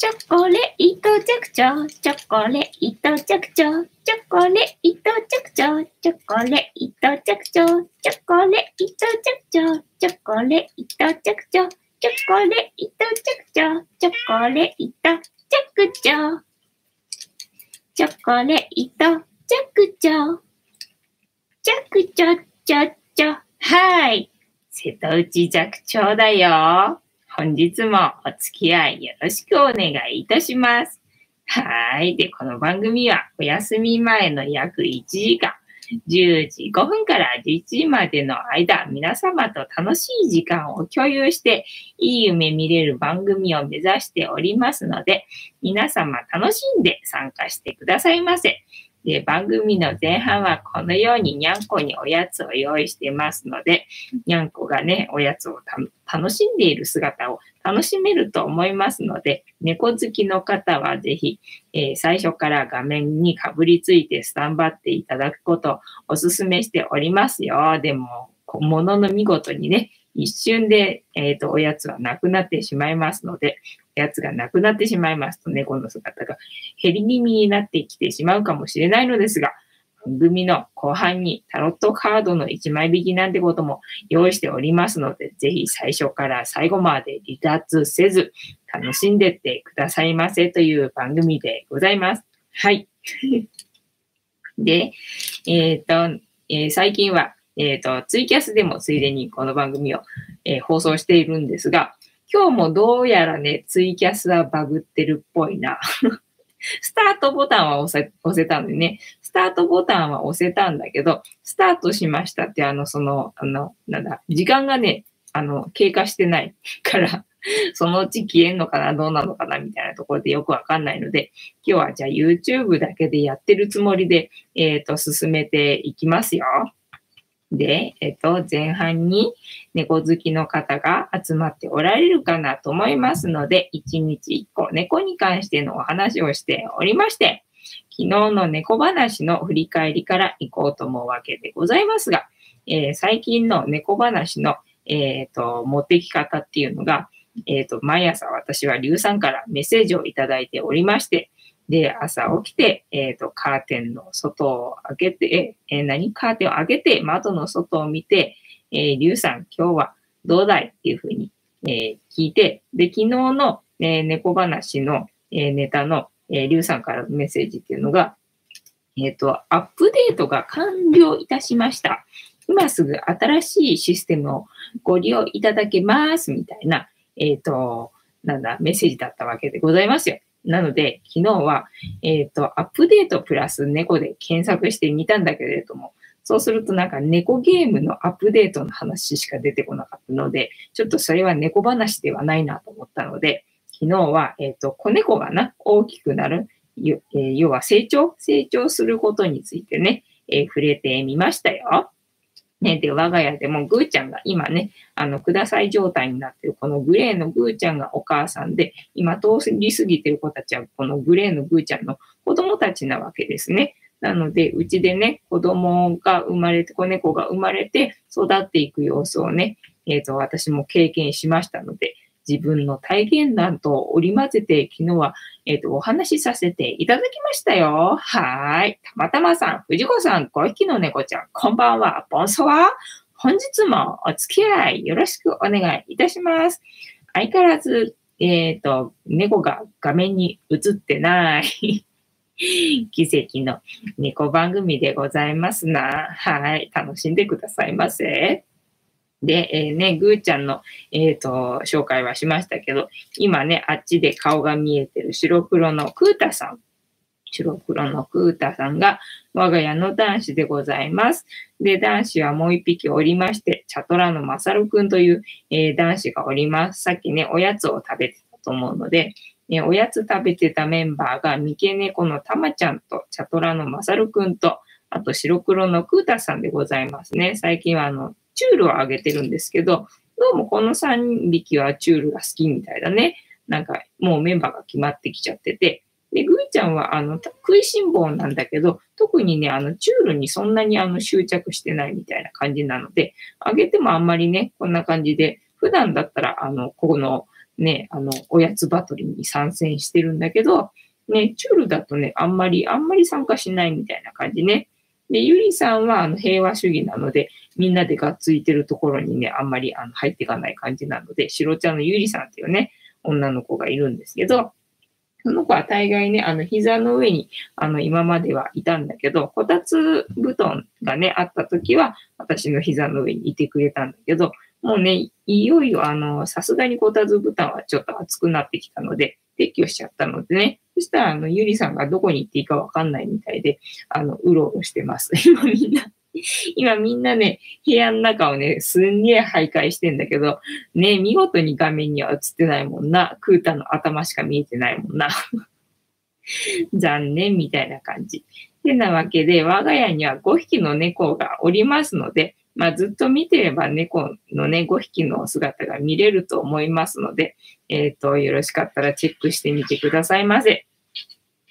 チョコレート着長、チョコレート着長、チョコレート着長、チョチョコレート着長、チョチョコレート着長、チョチョコレート着長、チョチョコレート着長、チョチョコレート着長、チョチョコレート着長、着長、ちょちょ、はい。瀬戸内寂聴だよ。本日もお付き合いよろしくお願いいたします。はい。で、この番組はお休み前の約1時間、10時5分から11時までの間、皆様と楽しい時間を共有して、いい夢見れる番組を目指しておりますので、皆様楽しんで参加してくださいませ。で、番組の前半はこのようににゃんこにおやつを用意してますので、にゃんこがね、おやつを楽しんでいる姿を楽しめると思いますので、猫好きの方はぜひ、えー、最初から画面にかぶりついてスタンバっていただくことをお勧めしておりますよ。でも、ものの見事にね、一瞬で、えっ、ー、と、おやつはなくなってしまいますので、やつがなくなってしまいますと、猫の姿が減り気味になってきてしまうかもしれないのですが、番組の後半にタロットカードの1枚引きなんてことも用意しておりますので、ぜひ最初から最後まで離脱せず、楽しんでってくださいませという番組でございます。はい。で、えっ、ー、と、えー、最近は、えっ、ー、と、ツイキャスでもついでにこの番組を、え放送しているんですが、今日もどうやらね、ツイキャスはバグってるっぽいな。スタートボタンは押せ押せたんでね、スタートボタンは押せたんだけど、スタートしましたって、あの、その、あの、なんだ、時間がね、あの、経過してないから、そのうち消えんのかな、どうなのかな、みたいなところでよくわかんないので、今日はじゃあ YouTube だけでやってるつもりで、えっ、ー、と、進めていきますよ。で、えっと、前半に猫好きの方が集まっておられるかなと思いますので、1日1個猫に関してのお話をしておりまして、昨日の猫話の振り返りから行こうと思うわけでございますが、えー、最近の猫話の、えーと、持ってき方っていうのが、えーと、毎朝私は硫酸からメッセージをいただいておりまして、で、朝起きて、えっ、ー、と、カーテンの外を開けて、え、何カーテンを開けて、窓の外を見て、えー、リュウさん、今日はどうだいっていうふうに、え、聞いて、で、昨日の、え、猫話の、え、ネタの、えー、リュウさんからのメッセージっていうのが、えっ、と、アップデートが完了いたしました。今すぐ新しいシステムをご利用いただけます、みたいな、えっ、と、なんだ、メッセージだったわけでございますよ。なので、昨日は、えっ、ー、と、アップデートプラス猫で検索してみたんだけれども、そうするとなんか猫ゲームのアップデートの話しか出てこなかったので、ちょっとそれは猫話ではないなと思ったので、昨日は、えっ、ー、と、子猫がな、大きくなる、えー、要は成長成長することについてね、えー、触れてみましたよ。ね、で、我が家でもぐーちゃんが今ね、あの、ください状態になってる、このグレーのぐーちゃんがお母さんで、今通り過ぎてる子たちは、このグレーのぐーちゃんの子供たちなわけですね。なので、うちでね、子供が生まれて、子猫が生まれて育っていく様子をね、えっ、ー、と、私も経験しましたので、自分の体験談と織り交ぜて、昨日は、えっ、ー、と、お話しさせていただきましたよ。はい。たまたまさん、藤子さん、5匹の猫ちゃん、こんばんは、ボンソワ本日もお付き合いよろしくお願いいたします。相変わらず、えっ、ー、と、猫が画面に映ってない 奇跡の猫番組でございますな。はい。楽しんでくださいませ。で、えー、ね、ぐーちゃんの、えっ、ー、と、紹介はしましたけど、今ね、あっちで顔が見えてる白黒のクータさん。白黒のクータさんが我が家の男子でございます。で、男子はもう一匹おりまして、チャトラのマサルくんという、えー、男子がおります。さっきね、おやつを食べてたと思うので、ね、おやつ食べてたメンバーが、三毛猫のたまちゃんと、チャトラのマサルくんと、あと白黒のクータさんでございますね。最近はあの、チュールをあげてるんですけど、どうもこの3匹はチュールが好きみたいだね。なんかもうメンバーが決まってきちゃってて。で、グーちゃんはあの食いしん坊なんだけど、特にね、あのチュールにそんなにあの執着してないみたいな感じなので、あげてもあんまりね、こんな感じで、普段だったらあの、このね、あの、おやつバトルに参戦してるんだけど、ね、チュールだとね、あんまり、あんまり参加しないみたいな感じね。で、ゆりさんはあの平和主義なので、みんなでがっついてるところにね、あんまりあの入っていかない感じなので、しろちゃんのゆりさんっていうね、女の子がいるんですけど、その子は大概ね、あの、膝の上に、あの、今まではいたんだけど、こたつ布団がね、あった時は、私の膝の上にいてくれたんだけど、もうね、いよいよ、あの、さすがにこたつ布団はちょっと熱くなってきたので、撤去しちゃったのでね、そしたら、あの、ゆりさんがどこに行っていいかわかんないみたいで、あの、うろうろしてます。今みんな今みんなね、部屋の中をね、すんげえ徘徊してんだけど、ね、見事に画面には映ってないもんな。クータの頭しか見えてないもんな。残念みたいな感じ。てなわけで、我が家には5匹の猫がおりますので、まあ、ずっと見てれば猫のね、5匹の姿が見れると思いますので、えっ、ー、と、よろしかったらチェックしてみてくださいませ。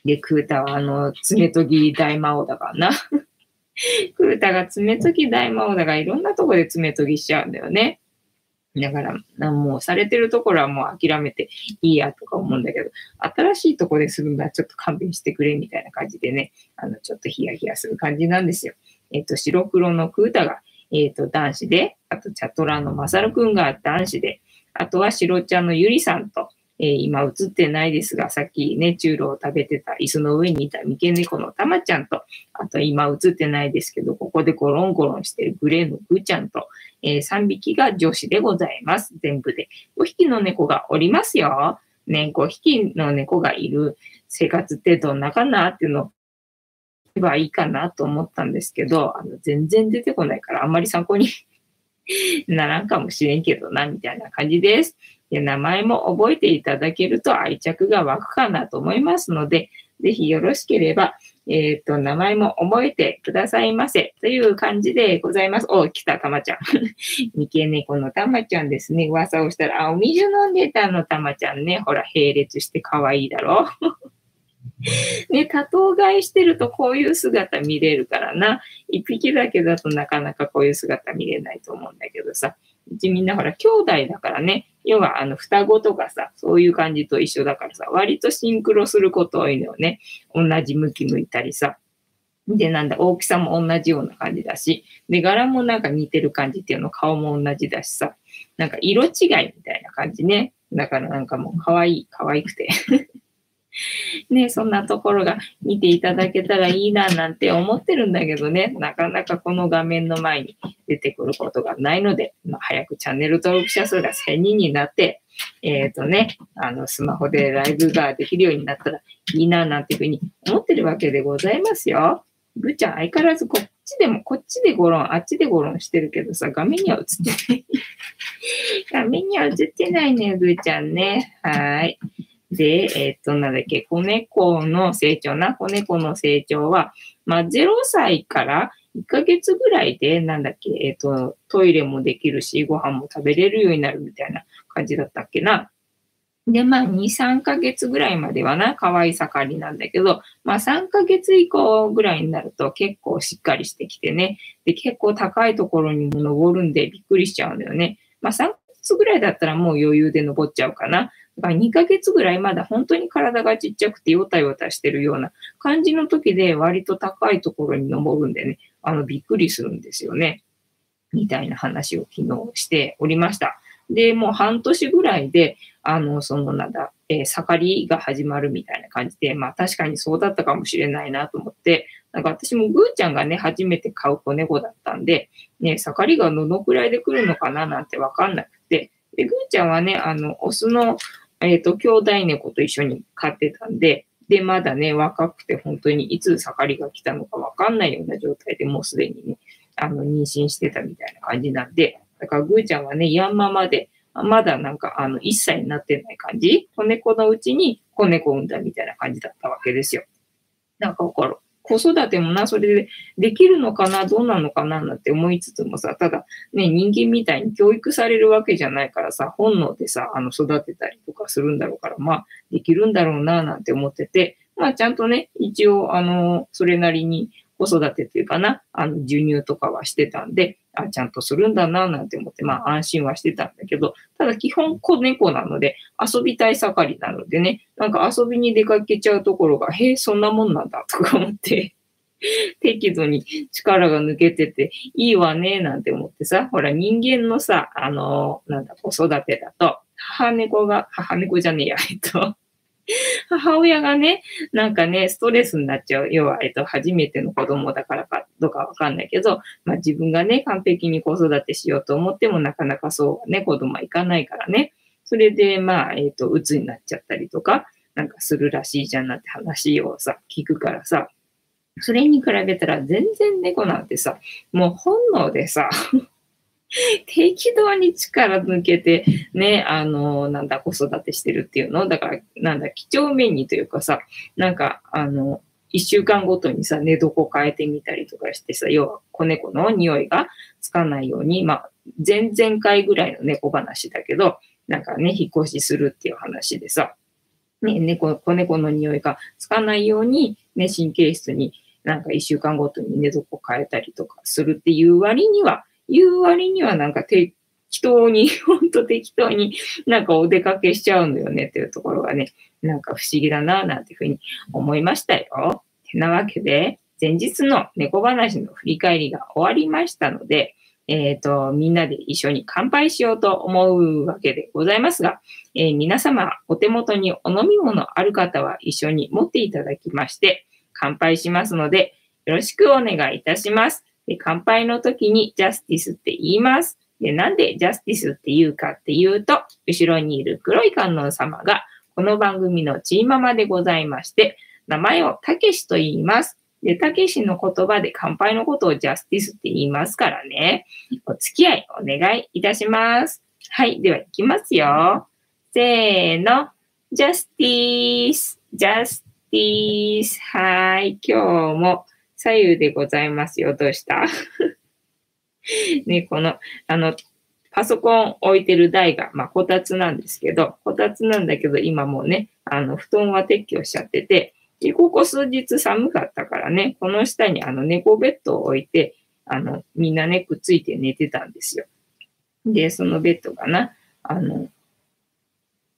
で、クータはあの、爪研ぎ大魔王だからな。クータが爪研ぎ大魔王だからいろんなとこで爪研ぎしちゃうんだよね。だから、もうされてるところはもう諦めていいやとか思うんだけど、新しいとこでするのはちょっと勘弁してくれみたいな感じでね、あの、ちょっとヒヤヒヤする感じなんですよ。えっ、と、白黒のクータが、えっ、と、男子で、あと、チャトラのマサルくんが男子で、あとは白ちゃんのゆりさんと、えー、今映ってないですが、さっきね、チュールを食べてた椅子の上にいた三毛猫のたまちゃんと、あと今映ってないですけど、ここでゴロンゴロンしてるグレーのぐーちゃんと、えー、3匹が女子でございます。全部で。5匹の猫がおりますよ。ね、5匹の猫がいる生活ってどんなかなっていうのを言えばいいかなと思ったんですけど、あの全然出てこないからあんまり参考に ならんかもしれんけどな、みたいな感じです。で名前も覚えていただけると愛着が湧くかなと思いますので、ぜひよろしければ、えっ、ー、と、名前も覚えてくださいませ。という感じでございます。お、来た、たまちゃん。三毛猫のたまちゃんですね。噂をしたら、あ、お水飲んでたの、たまちゃんね。ほら、並列して可愛いだろ。ね、多頭飼いしてるとこういう姿見れるからな。一匹だけだとなかなかこういう姿見れないと思うんだけどさ。うちみんなほら、兄弟だからね。要は、あの、双子とかさ、そういう感じと一緒だからさ、割とシンクロすること多いのよね。同じ向き向いたりさ。で、なんだ、大きさも同じような感じだし、で、柄もなんか似てる感じっていうの、顔も同じだしさ、なんか色違いみたいな感じね。だからなんかもう可愛い、可愛くて ね、そんなところが見ていただけたらいいななんて思ってるんだけどね、なかなかこの画面の前に出てくることがないので、まあ、早くチャンネル登録者数が1000人になって、えっ、ー、とね、あの、スマホでライブができるようになったらいいななんていうふうに思ってるわけでございますよ。ぐーちゃん相変わらずこっちでも、こっちでゴロン、あっちでゴロンしてるけどさ、画面には映ってない。画面には映ってないね、ぐーちゃんね。はい。で、えっ、と、なんだっけ、子猫の成長な、子猫の成長は、まあ、0歳から1ヶ月ぐらいで、なんだっけ、えっ、と、トイレもできるし、ご飯も食べれるようになるみたいな感じだったっけな。で、まあ、2、3ヶ月ぐらいまではな、可愛い盛りなんだけど、まあ、3ヶ月以降ぐらいになると結構しっかりしてきてね。で、結構高いところにも登るんでびっくりしちゃうんだよね。まあ、3ヶ月ぐらいだったらもう余裕で登っちゃうかな。だから2ヶ月ぐらいまだ本当に体がちっちゃくてヨタヨタしてるような感じの時で割と高いところに登るんでね、あの、びっくりするんですよね。みたいな話を昨日しておりました。で、もう半年ぐらいで、あの、そのなんだ、えー、盛りが始まるみたいな感じで、まあ確かにそうだったかもしれないなと思って、なんか私もぐーちゃんがね、初めて飼う子猫だったんで、ね、盛りがどのくらいで来るのかななんてわかんなくて、で、ぐーちゃんはね、あの、オスのえっ、ー、と、兄弟猫と一緒に飼ってたんで、で、まだね、若くて本当にいつ盛りが来たのかわかんないような状態でもうすでにね、あの、妊娠してたみたいな感じなんで、だからぐーちゃんはね、ヤンマまで、まだなんか、あの、1歳になってない感じ？子猫のうちに子猫産んだみたいな感じだったわけですよ。なんかわかる。子育てもな、それでできるのかな、どうなのかな、なんて思いつつもさ、ただ、ね、人間みたいに教育されるわけじゃないからさ、本能でさ、あの、育てたりとかするんだろうから、まあ、できるんだろうな、なんて思ってて、まあ、ちゃんとね、一応、あの、それなりに、子育てっていうかな、あの、授乳とかはしてたんで、あ、ちゃんとするんだな、なんて思って、まあ安心はしてたんだけど、ただ基本子猫なので、遊びたい盛りなのでね、なんか遊びに出かけちゃうところが、へえ、そんなもんなんだ、とか思って 適度に力が抜けてていいわね、なんて思ってさ、ほら人間のさ、あの、なんだ、子育てだと、母猫が、母猫じゃねえや、えっと、母親がね、なんかね、ストレスになっちゃう。要は、えっと、初めての子供だからか、どうかわかんないけど、まあ自分がね、完璧に子育てしようと思ってもなかなかそうね、子供はいかないからね。それで、まあ、えっと、鬱になっちゃったりとか、なんかするらしいじゃんなって話をさ、聞くからさ、それに比べたら全然猫なんてさ、もう本能でさ、適度に力抜けて、ね、あの、なんだ、子育てしてるっていうの？だから、なんだ、几帳面にというかさ、なんか、あの、一週間ごとにさ、寝床変えてみたりとかしてさ、要は子猫の匂いがつかないように、まあ、前々回ぐらいの猫話だけど、なんかね、引っ越しするっていう話でさ、ね、猫、子猫の匂いがつかないように、ね、神経質になんか一週間ごとに寝床変えたりとかするっていう割には、言う割にはなんか適当に、ほんと適当になんかお出かけしちゃうのよねっていうところがね、なんか不思議だななんていうふうに思いましたよ。てなわけで、前日の猫話の振り返りが終わりましたので、えっ、ー、と、みんなで一緒に乾杯しようと思うわけでございますが、えー、皆様お手元にお飲み物ある方は一緒に持っていただきまして、乾杯しますので、よろしくお願いいたします。で乾杯の時にジャスティスって言います。で、なんでジャスティスって言うかっていうと、後ろにいる黒い観音様が、この番組のチーママでございまして、名前をたけしと言います。で、たけしの言葉で乾杯のことをジャスティスって言いますからね。お付き合いお願いいたします。はい。では、いきますよ。せーの。ジャスティス、ジャスティス。はい。今日も左右でございますよ。どうした？ね、この、あの、パソコン置いてる台が、まあ、こたつなんですけど、こたつなんだけど、今もうね、あの、布団は撤去しちゃってて、で、ここ数日寒かったからね、この下にあの、猫ベッドを置いて、あの、みんなね、くっついて寝てたんですよ。で、そのベッドがな、あの、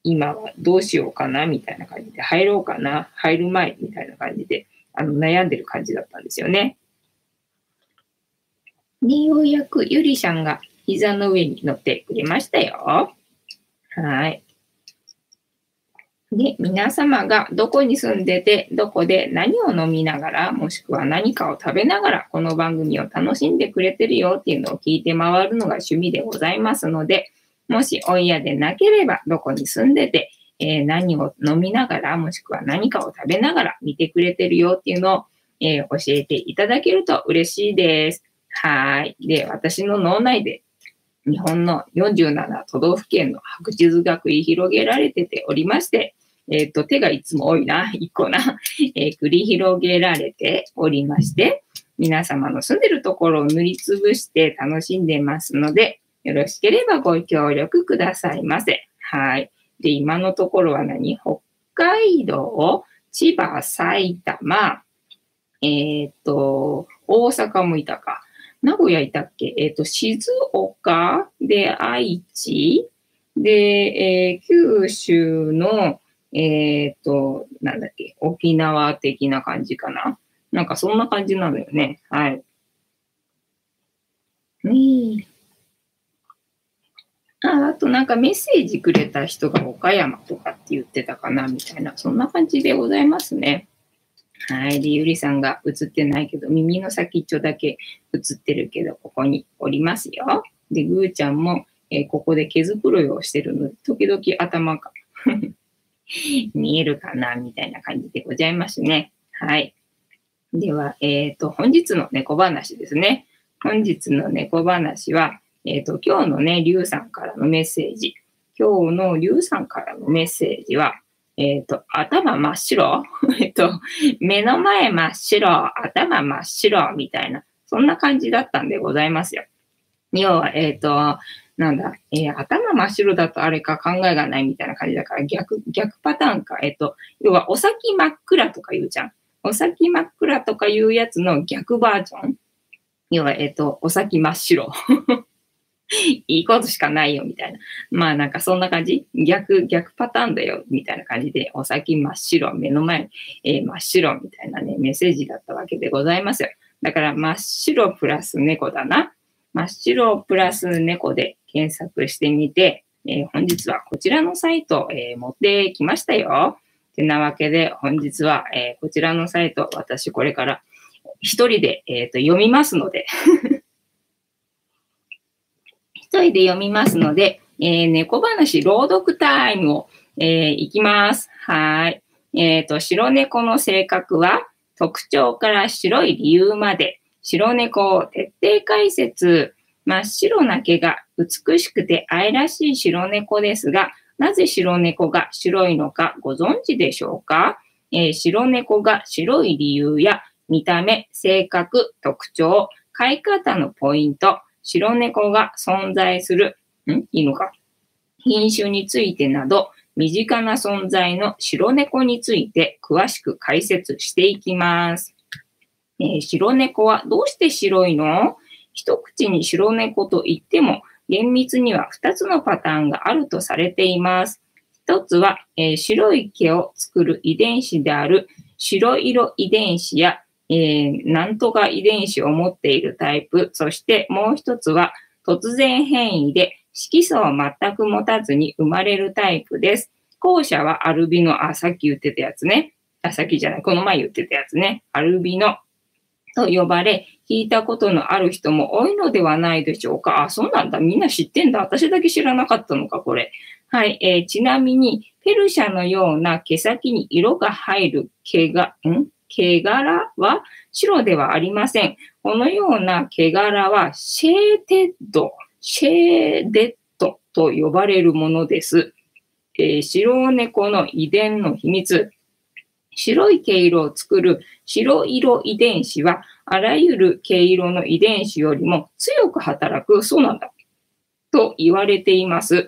今はどうしようかな、みたいな感じで、入ろうかな、入る前、みたいな感じで、あの悩んでる感じだったんですよね。で、ようやくゆりさんが膝の上に乗ってくれましたよ。はい。で、皆様がどこに住んでて、どこで何を飲みながら、もしくは何かを食べながら、この番組を楽しんでくれてるよっていうのを聞いて回るのが趣味でございますので、もしお嫌でなければ、どこに住んでて、えー、何を飲みながら、もしくは何かを食べながら見てくれてるよっていうのを、えー、教えていただけると嬉しいです。はい。で、私の脳内で日本の47都道府県の白地図が繰り広げられてておりまして、えっ、と、手がいつも多いな、一個な、えー、繰り広げられておりまして、皆様の住んでるところを塗りつぶして楽しんでますので、よろしければご協力くださいませ。はい。で、今のところは何？北海道、千葉、埼玉、えっ、と、大阪もいたか。名古屋いたっけ？えっ、と、静岡？で愛知？で、えー、九州の、えっ、と、なんだっけ、沖縄的な感じかな？なんかそんな感じなのよね。はい。ねえ。ああとなんかメッセージくれた人が岡山とかって言ってたかなみたいな、そんな感じでございますね。はい。で、ゆりさんが映ってないけど、耳の先っちょだけ映ってるけど、ここにおりますよ。で、ぐーちゃんも、えー、ここで毛づくろいをしてるので、時々頭が 見えるかなみたいな感じでございますね。はい。では、えっ、ー、と、本日の猫話ですね。本日の猫話は、えっ、ー、と、今日のね、りゅうさんからのメッセージ。今日のりゅうさんからのメッセージは、えっ、ー、と、頭真っ白？えっと、目の前真っ白、頭真っ白、みたいな、そんな感じだったんでございますよ。要は、えっ、ー、と、なんだ、えー、頭真っ白だとあれか考えがないみたいな感じだから逆、逆パターンか。えっ、と、要はお先真っ暗とか言うじゃん。お先真っ暗とかいうやつの逆バージョン。要は、えっ、と、お先真っ白。いいことしかないよ、みたいな。まあなんかそんな感じ逆、逆パターンだよ、みたいな感じで、お先真っ白、目の前、えー、真っ白、みたいなね、メッセージだったわけでございますよ。だから真っ白プラス猫だな。真っ白プラス猫で検索してみて、えー、本日はこちらのサイト、えー、持ってきましたよ。てなわけで、本日は、えこちらのサイト、私これから一人で、えーと読みますので一人で読みますので、えー、猫話朗読タイムを、えー、いきます。はい。えっ、ー、と、白猫の性格は、特徴から白い理由まで、白猫を徹底解説。真っ白な毛が美しくて愛らしい白猫ですが、なぜ白猫が白いのかご存知でしょうか、えー、白猫が白い理由や見た目、性格、特徴、飼い方のポイント、白猫が存在する、ん？いいのか？品種についてなど、身近な存在の白猫について詳しく解説していきます。えー、白猫はどうして白いの？一口に白猫と言っても、厳密には2つのパターンがあるとされています。一つは、えー、白い毛を作る遺伝子である白色遺伝子やえー、なんとか遺伝子を持っているタイプ。そしてもう一つは突然変異で色素を全く持たずに生まれるタイプです。後者はアルビノ、あ、さっき言ってたやつね。あ、さっきじゃない、この前言ってたやつね。アルビノと呼ばれ、聞いたことのある人も多いのではないでしょうか。あ、そうなんだ。みんな知ってんだ。私だけ知らなかったのか、これ。はい。えー、ちなみに、ペルシャのような毛先に色が入る毛が、ん毛柄は白ではありません。このような毛柄は shaded、shaded と呼ばれるものです。えー、白猫の遺伝の秘密。白い毛色を作る白色遺伝子は、あらゆる毛色の遺伝子よりも強く働く、そうなんだ、と言われています。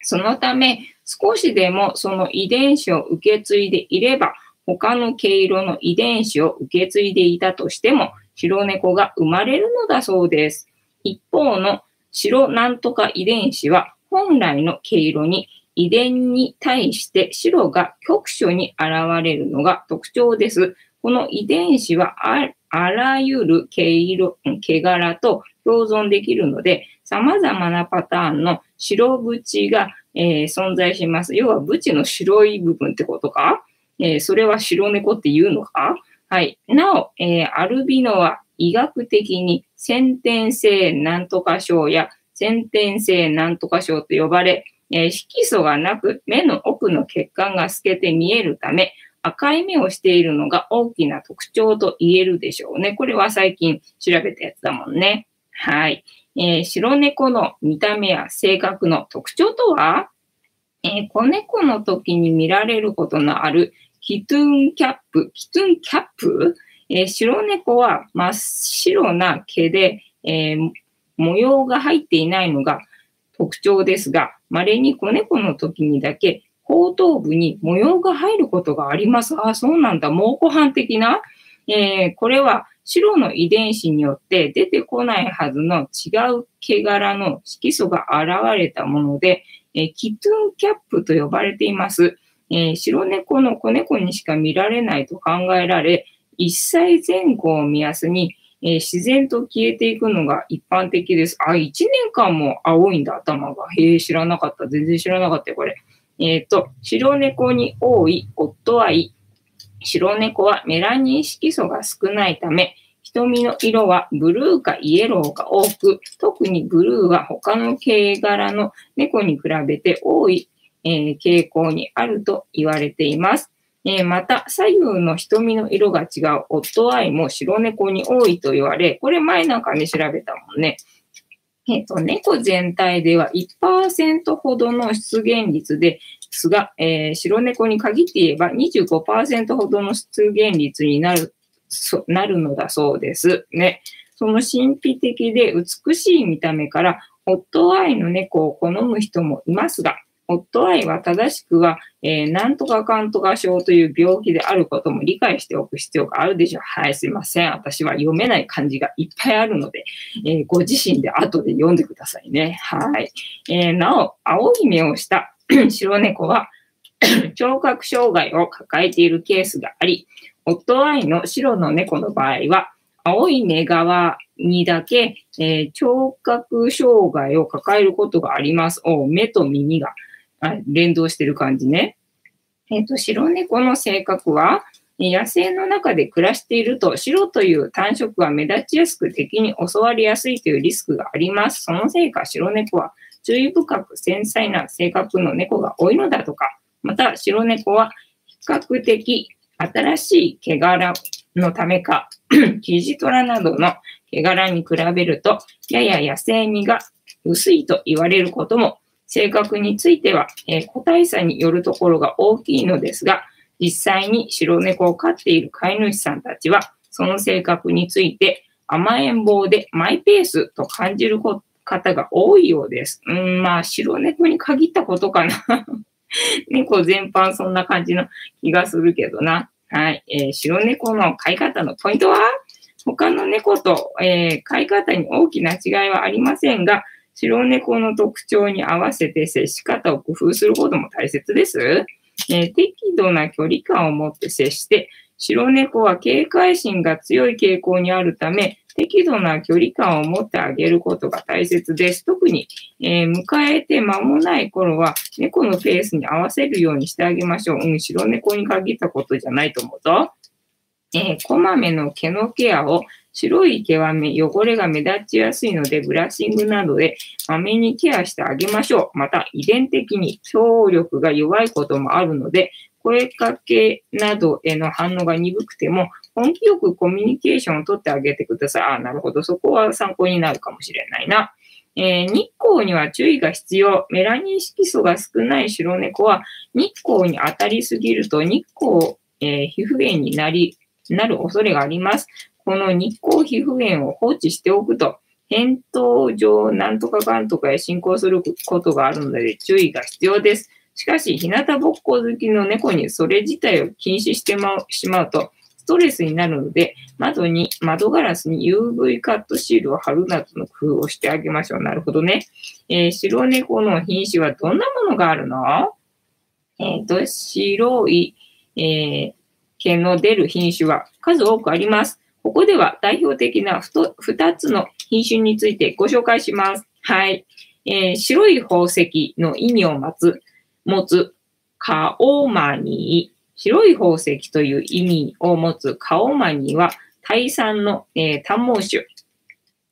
そのため、少しでもその遺伝子を受け継いでいれば、他の毛色の遺伝子を受け継いでいたとしても、白猫が生まれるのだそうです。一方の白なんとか遺伝子は、本来の毛色に遺伝に対して白が局所に現れるのが特徴です。この遺伝子はあらゆる毛色、毛柄と共存できるので、様々なパターンの白縁が、えー、存在します。要は縁の白い部分ってことか？えー、それは白猫って言うのか？はい。なお、えー、アルビノは医学的に先天性なんとか症や先天性なんとか症と呼ばれ、え、色素がなく目の奥の血管が透けて見えるため、赤い目をしているのが大きな特徴と言えるでしょうね。これは最近調べたやつだもんね。はい。えー、白猫の見た目や性格の特徴とは、えー、子猫の時に見られることのあるキトゥンキャップ、キトゥンキャップ、えー、白猫は真っ白な毛で、えー、模様が入っていないのが特徴ですが、稀に子猫の時にだけ後頭部に模様が入ることがあります。あ、そうなんだ。蒙古斑的な、えー、これは白の遺伝子によって出てこないはずの違う毛柄の色素が現れたもので、えー、キトゥンキャップと呼ばれています。えー、白猫の子猫にしか見られないと考えられ、1歳前後を目安に、えー、自然と消えていくのが一般的です。あ、1年間も青いんだ、頭が。へえ、知らなかった。全然知らなかったよ、これ。えっ、ー、と、白猫に多い夫愛。白猫はメラニン色素が少ないため、瞳の色はブルーかイエローが多く、特にブルーは他の毛柄の猫に比べて多いえー、傾向にあると言われています。えー、また、左右の瞳の色が違うオットアイも白猫に多いと言われ、これ前なんかね、調べたもんね。えっ、ー、と、猫全体では1%ほどの出現率ですが、えー、白猫に限って言えば25%ほどの出現率になる、そなるのだそうですね。その神秘的で美しい見た目から、ホットアイの猫を好む人もいますが、夫愛は正しくは、えー、なんとかかんとか症という病気であることも理解しておく必要があるでしょう。はい、すいません。私は読めない漢字がいっぱいあるので、えー、ご自身で後で読んでくださいね。はい。えー、なお、青い目をした 白猫は 聴覚障害を抱えているケースがあり、夫愛の白の猫の場合は、青い目側にだけ、えー、聴覚障害を抱えることがあります。お目と耳が連動してる感じね。えっ、ー、と、白猫の性格は、野生の中で暮らしていると白という単色が目立ちやすく敵に襲われやすいというリスクがあります。そのせいか白猫は注意深く繊細な性格の猫が多いのだとか、また白猫は比較的新しい毛柄のためか、キジトラなどの毛柄に比べると、やや野生味が薄いと言われることも、性格については、えー、個体差によるところが大きいのですが、実際に白猫を飼っている飼い主さんたちは、その性格について甘えん坊でマイペースと感じる方が多いようです。うん、まあ、白猫に限ったことかな。猫全般そんな感じの気がするけどな。はい。えー、白猫の飼い方のポイントは？他の猫と、えー、飼い方に大きな違いはありませんが、白猫の特徴に合わせて接し方を工夫することも大切です。え、適度な距離感を持って接して、白猫は警戒心が強い傾向にあるため、適度な距離感を持ってあげることが大切です。特に、えー、迎えて間もない頃は、猫のペースに合わせるようにしてあげましょう。うん、白猫に限ったことじゃないと思うぞ。えー、こまめの毛のケアを白い毛は汚れが目立ちやすいので、ブラッシングなどでまめにケアしてあげましょう。また、遺伝的に聴力が弱いこともあるので、声かけなどへの反応が鈍くても、根気よくコミュニケーションをとってあげてください。あ、なるほど。そこは参考になるかもしれないな。えー、日光には注意が必要。メラニン色素が少ない白猫は、日光に当たりすぎると日光、えー、皮膚炎になり、なる恐れがあります。この日光皮膚炎を放置しておくと、扁桃状なんとかかんとかへ進行することがあるので注意が必要です。しかし、日向ぼっこ好きの猫にそれ自体を禁止してしまうと、ストレスになるので、窓に、窓ガラスに UV カットシールを貼るなどの工夫をしてあげましょう。なるほどね。えー、白猫の品種はどんなものがあるの？えっ、ー、と、白い、えー、毛の出る品種は数多くあります。ここでは代表的な2つの品種についてご紹介します。はい。えー、白い宝石の意味を持つ、持つ、カオマニー。白い宝石という意味を持つカオマニーは、タイ産の、えー、短毛種。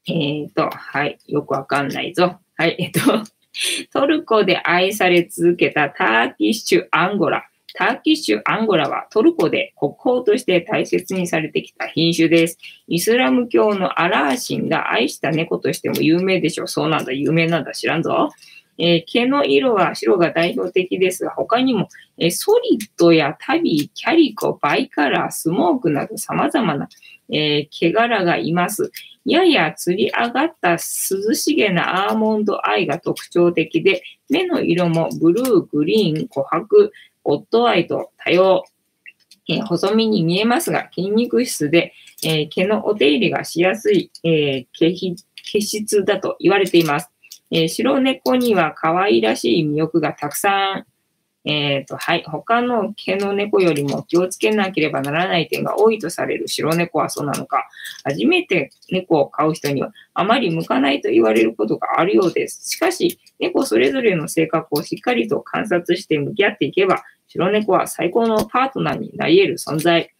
えっ、ー、と、はい、よくわかんないぞ。はい、えっ、と、トルコで愛され続けたターキッシュアンゴラ。ターキッシュアンゴラはトルコで国宝として大切にされてきた品種です。イスラム教のアラーシンが愛した猫としても有名でしょう。そうなんだ、有名なんだ、知らんぞ。えー、毛の色は白が代表的ですが、他にも、えー、ソリッドやタビー、キャリコ、バイカラー、スモークなど様々な、えー、毛柄がいます。やや釣り上がった涼しげなアーモンドアイが特徴的で、目の色もブルー、グリーン、琥珀、オットアイと多様。え細身に見えますが、筋肉質で、え毛のお手入れがしやすい、え毛質だと言われています。え、白猫には可愛らしい魅力がたくさん、えっ、ー、と、はい、他の毛の猫よりも気をつけなければならない点が多いとされる白猫はそうなのか、初めて猫を飼う人にはあまり向かないと言われることがあるようです。しかし、猫それぞれの性格をしっかりと観察して向き合っていけば、白猫は最高のパートナーになり得る存在。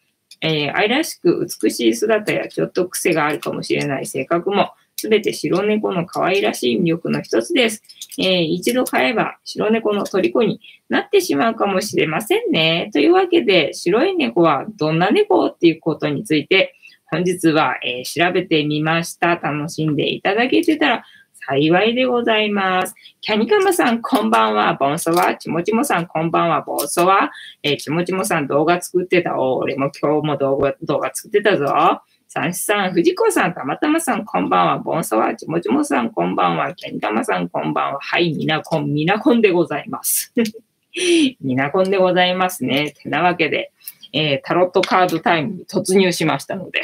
えー、愛らしく美しい姿やちょっと癖があるかもしれない性格も、すべて白猫の可愛らしい魅力の一つです。えー、一度飼えば白猫の虜になってしまうかもしれませんね。というわけで、白い猫はどんな猫っていうことについて、本日は、えー、調べてみました。楽しんでいただけてたら幸いでございます。キャニカマさん、こんばんは。ボンソワ。ちもちもさん、こんばんは。ボンソワ。えー、ちもちもさん、動画作ってた。お俺も今日も動画、動画作ってたぞ。三子さん、藤子さん、たまたまさん、こんばんは。ボンサワーチ、もちもさん、こんばんは。ケンタマさん、こんばんは。はい、みなこん、みなこんでございます。みなこんでございますね。てなわけで、えー、タロットカードタイムに突入しましたので。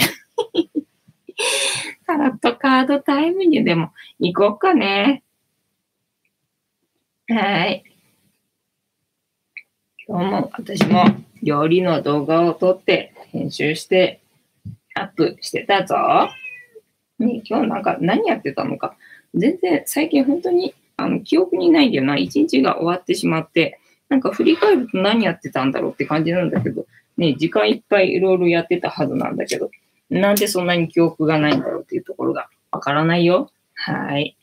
タロットカードタイムにでも行こうかね。はい。今日も私も料理の動画を撮って編集してアップしてたぞ。ね、今日なんか何やってたのか。全然最近本当にあの記憶にないんだよな。一日が終わってしまって、なんか振り返ると何やってたんだろうって感じなんだけど、ね、時間いっぱいいろいろやってたはずなんだけど、なんでそんなに記憶がないんだろうっていうところがわからないよ。はい。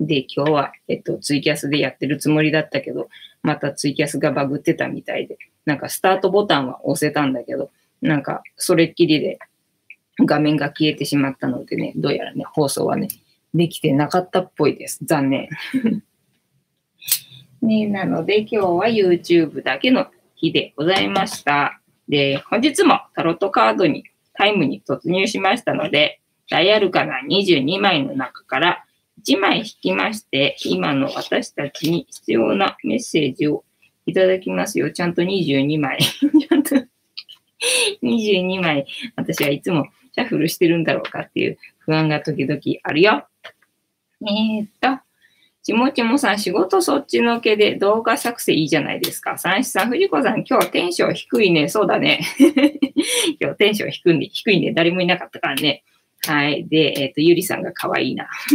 で、今日は、えっと、ツイキャスでやってるつもりだったけど、またツイキャスがバグってたみたいで、なんかスタートボタンは押せたんだけど、なんかそれっきりで画面が消えてしまったのでね、どうやらね、放送はね、できてなかったっぽいです。残念。ね、なので今日は YouTube だけの日でございました。で、本日もタロットカードにタイムに突入しましたので、ダイアルカナ22枚の中から1枚引きまして、今の私たちに必要なメッセージをいただきますよ。ちゃんと22枚。ちゃんと22枚。私はいつもシャッフルしてるんだろうかっていう不安が時々あるよ。えー、っと、ちもちもさん、仕事そっちのけで動画作成いいじゃないですか。三子さん、藤子さん、今日テンション低いね。そうだね。今日テンション低いね。低いね。誰もいなかったからね。はい。で、えっ、と、ゆりさんが可愛いな。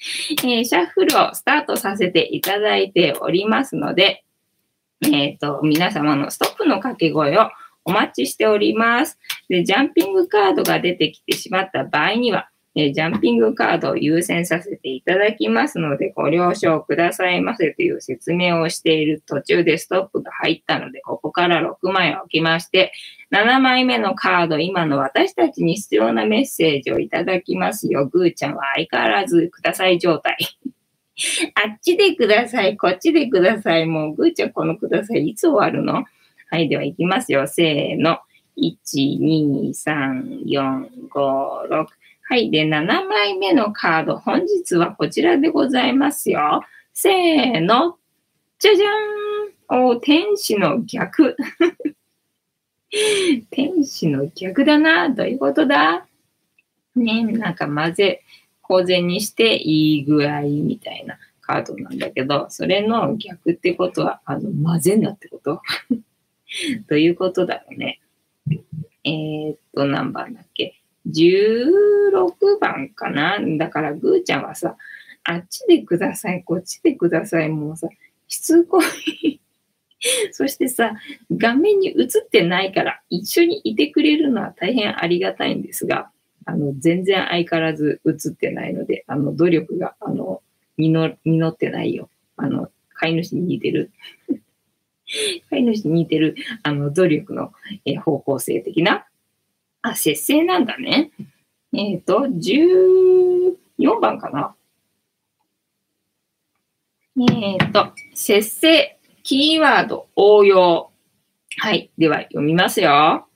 えー、シャッフルをスタートさせていただいておりますので、えっ、と、皆様のストップの掛け声をお待ちしております。で、ジャンピングカードが出てきてしまった場合には、えジャンピングカードを優先させていただきますので、ご了承くださいませという説明をしている途中でストップが入ったので、ここから6枚置きまして、7枚目のカード、今の私たちに必要なメッセージをいただきますよ。ぐーちゃんは相変わらずください状態。あっちでください、こっちでください。もう、ぐーちゃんこのください。いつ終わるの？はい、では行きますよ。せーの。1、2、3、4、5、6。はい。で、7枚目のカード、本日はこちらでございますよ。せーの。じゃじゃーん。お天使の逆。天使の逆だな。どういうことだ？ね、なんか混ぜ、公然にしていい具合みたいなカードなんだけど、それの逆ってことは、あの、混ぜんなってこと？どういうことだろうね。えー、っと、何番だっけ？16番かな？だから、ぐーちゃんはさ、あっちでください、こっちでください、もうさ、しつこい そしてさ、画面に映ってないから一緒にいてくれるのは大変ありがたいんですが、あの、全然相変わらず映ってないので、あの、努力が、あの、実ってないよ。あの、飼い主に似てる。飼い主に似てる、あの、努力の、え方向性的なあ、節制なんだね。えっ、ー、と、14番かな。えっ、ー、と、節制、キーワード、応用。はい。では、読みますよ。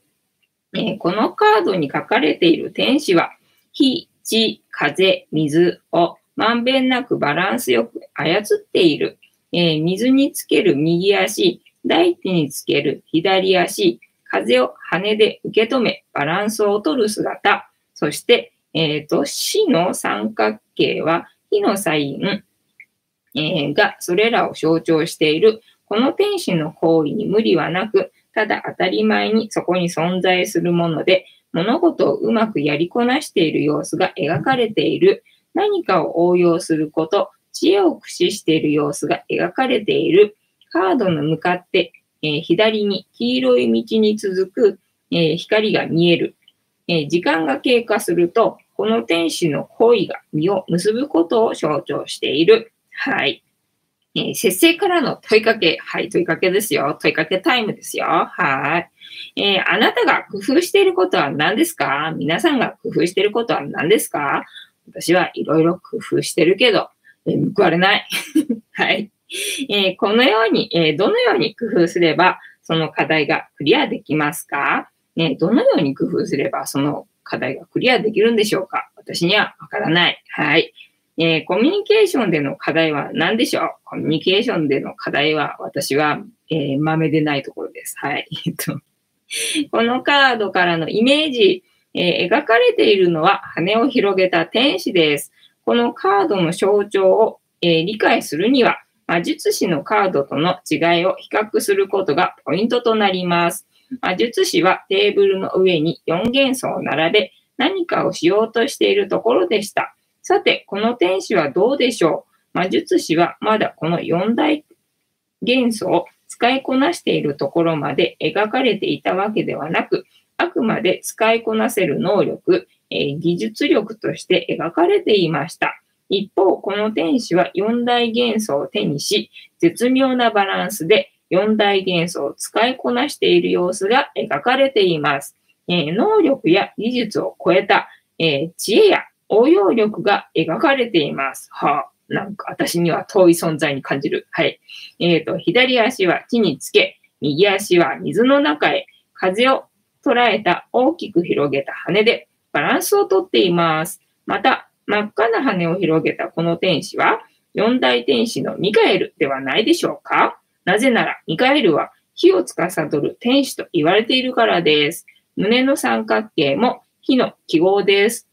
えー、このカードに書かれている天使は、火、地、風、水をまんべんなくバランスよく操っている。えー、水につける右足、大地につける左足、風を羽で受け止め、バランスを取る姿。そして、えっ、ー、と、死の三角形は、火のサイン、えー、がそれらを象徴している。この天使の行為に無理はなく、ただ当たり前にそこに存在するもので、物事をうまくやりこなしている様子が描かれている。何かを応用すること、知恵を駆使している様子が描かれている。カードの向かってえ、左に黄色い道に続く、え、光が見える、え、時間が経過すると、この天使の恋が実を結ぶことを象徴している。はい。えー、節制からの問いかけ。はい、問いかけですよ。問いかけタイムですよ。はい。えー、あなたが工夫していることは何ですか？皆さんが工夫していることは何ですか？私はいろいろ工夫してるけど、えー、報われない。はい。えー、このように、えー、どのように工夫すれば、その課題がクリアできますか、ね、どのように工夫すれば、その課題がクリアできるんでしょうか？私にはわからない。はい。えーコミュニケーションでの課題は何でしょう？コミュニケーションでの課題は私は、えー豆でないところです。はい。えっと、このカードからのイメージ、えー描かれているのは羽を広げた天使です。このカードの象徴を、え理解するには、魔術師のカードとの違いを比較することがポイントとなります。魔術師はテーブルの上に4元素を並べ、何かをしようとしているところでした。さて、この天使はどうでしょう？魔術師はまだこの4大元素を使いこなしているところまで描かれていたわけではなく、あくまで使いこなせる能力、え技術力として描かれていました。一方、この天使は4大元素を手にし、絶妙なバランスで4大元素を使いこなしている様子が描かれています。えー能力や技術を超えた、えー知恵や応用力が描かれています。はあ、なんか私には遠い存在に感じる。はい。えっ、と、左足は地につけ、右足は水の中へ、風を捉えた大きく広げた羽でバランスをとっています。また、真っ赤な羽を広げたこの天使は、四大天使のミカエルではないでしょうか？なぜなら、ミカエルは火を司る天使と言われているからです。胸の三角形も火の記号です。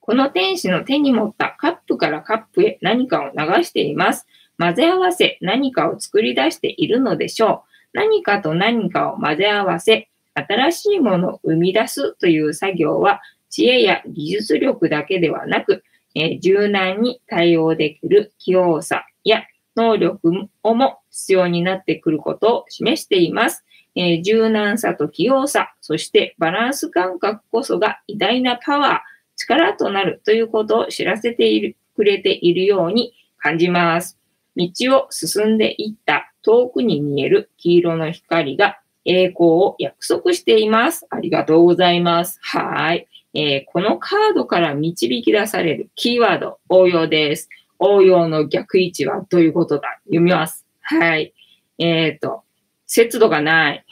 この天使の手に持ったカップからカップへ何かを流しています。混ぜ合わせ何かを作り出しているのでしょう。何かと何かを混ぜ合わせ、新しいものを生み出すという作業は、知恵や技術力だけではなく、え柔軟に対応できる器用さや能力をも必要になってくることを示しています。え柔軟さと器用さ、そしてバランス感覚こそが偉大なパワー、力となるということを知らせているくれているように感じます。道を進んでいった遠くに見える黄色の光が栄光を約束しています。ありがとうございます。はい。えーこのカードから導き出されるキーワード、応用です。応用の逆位置はどういうことだ？読みます。はい。えっ、と、節度がない。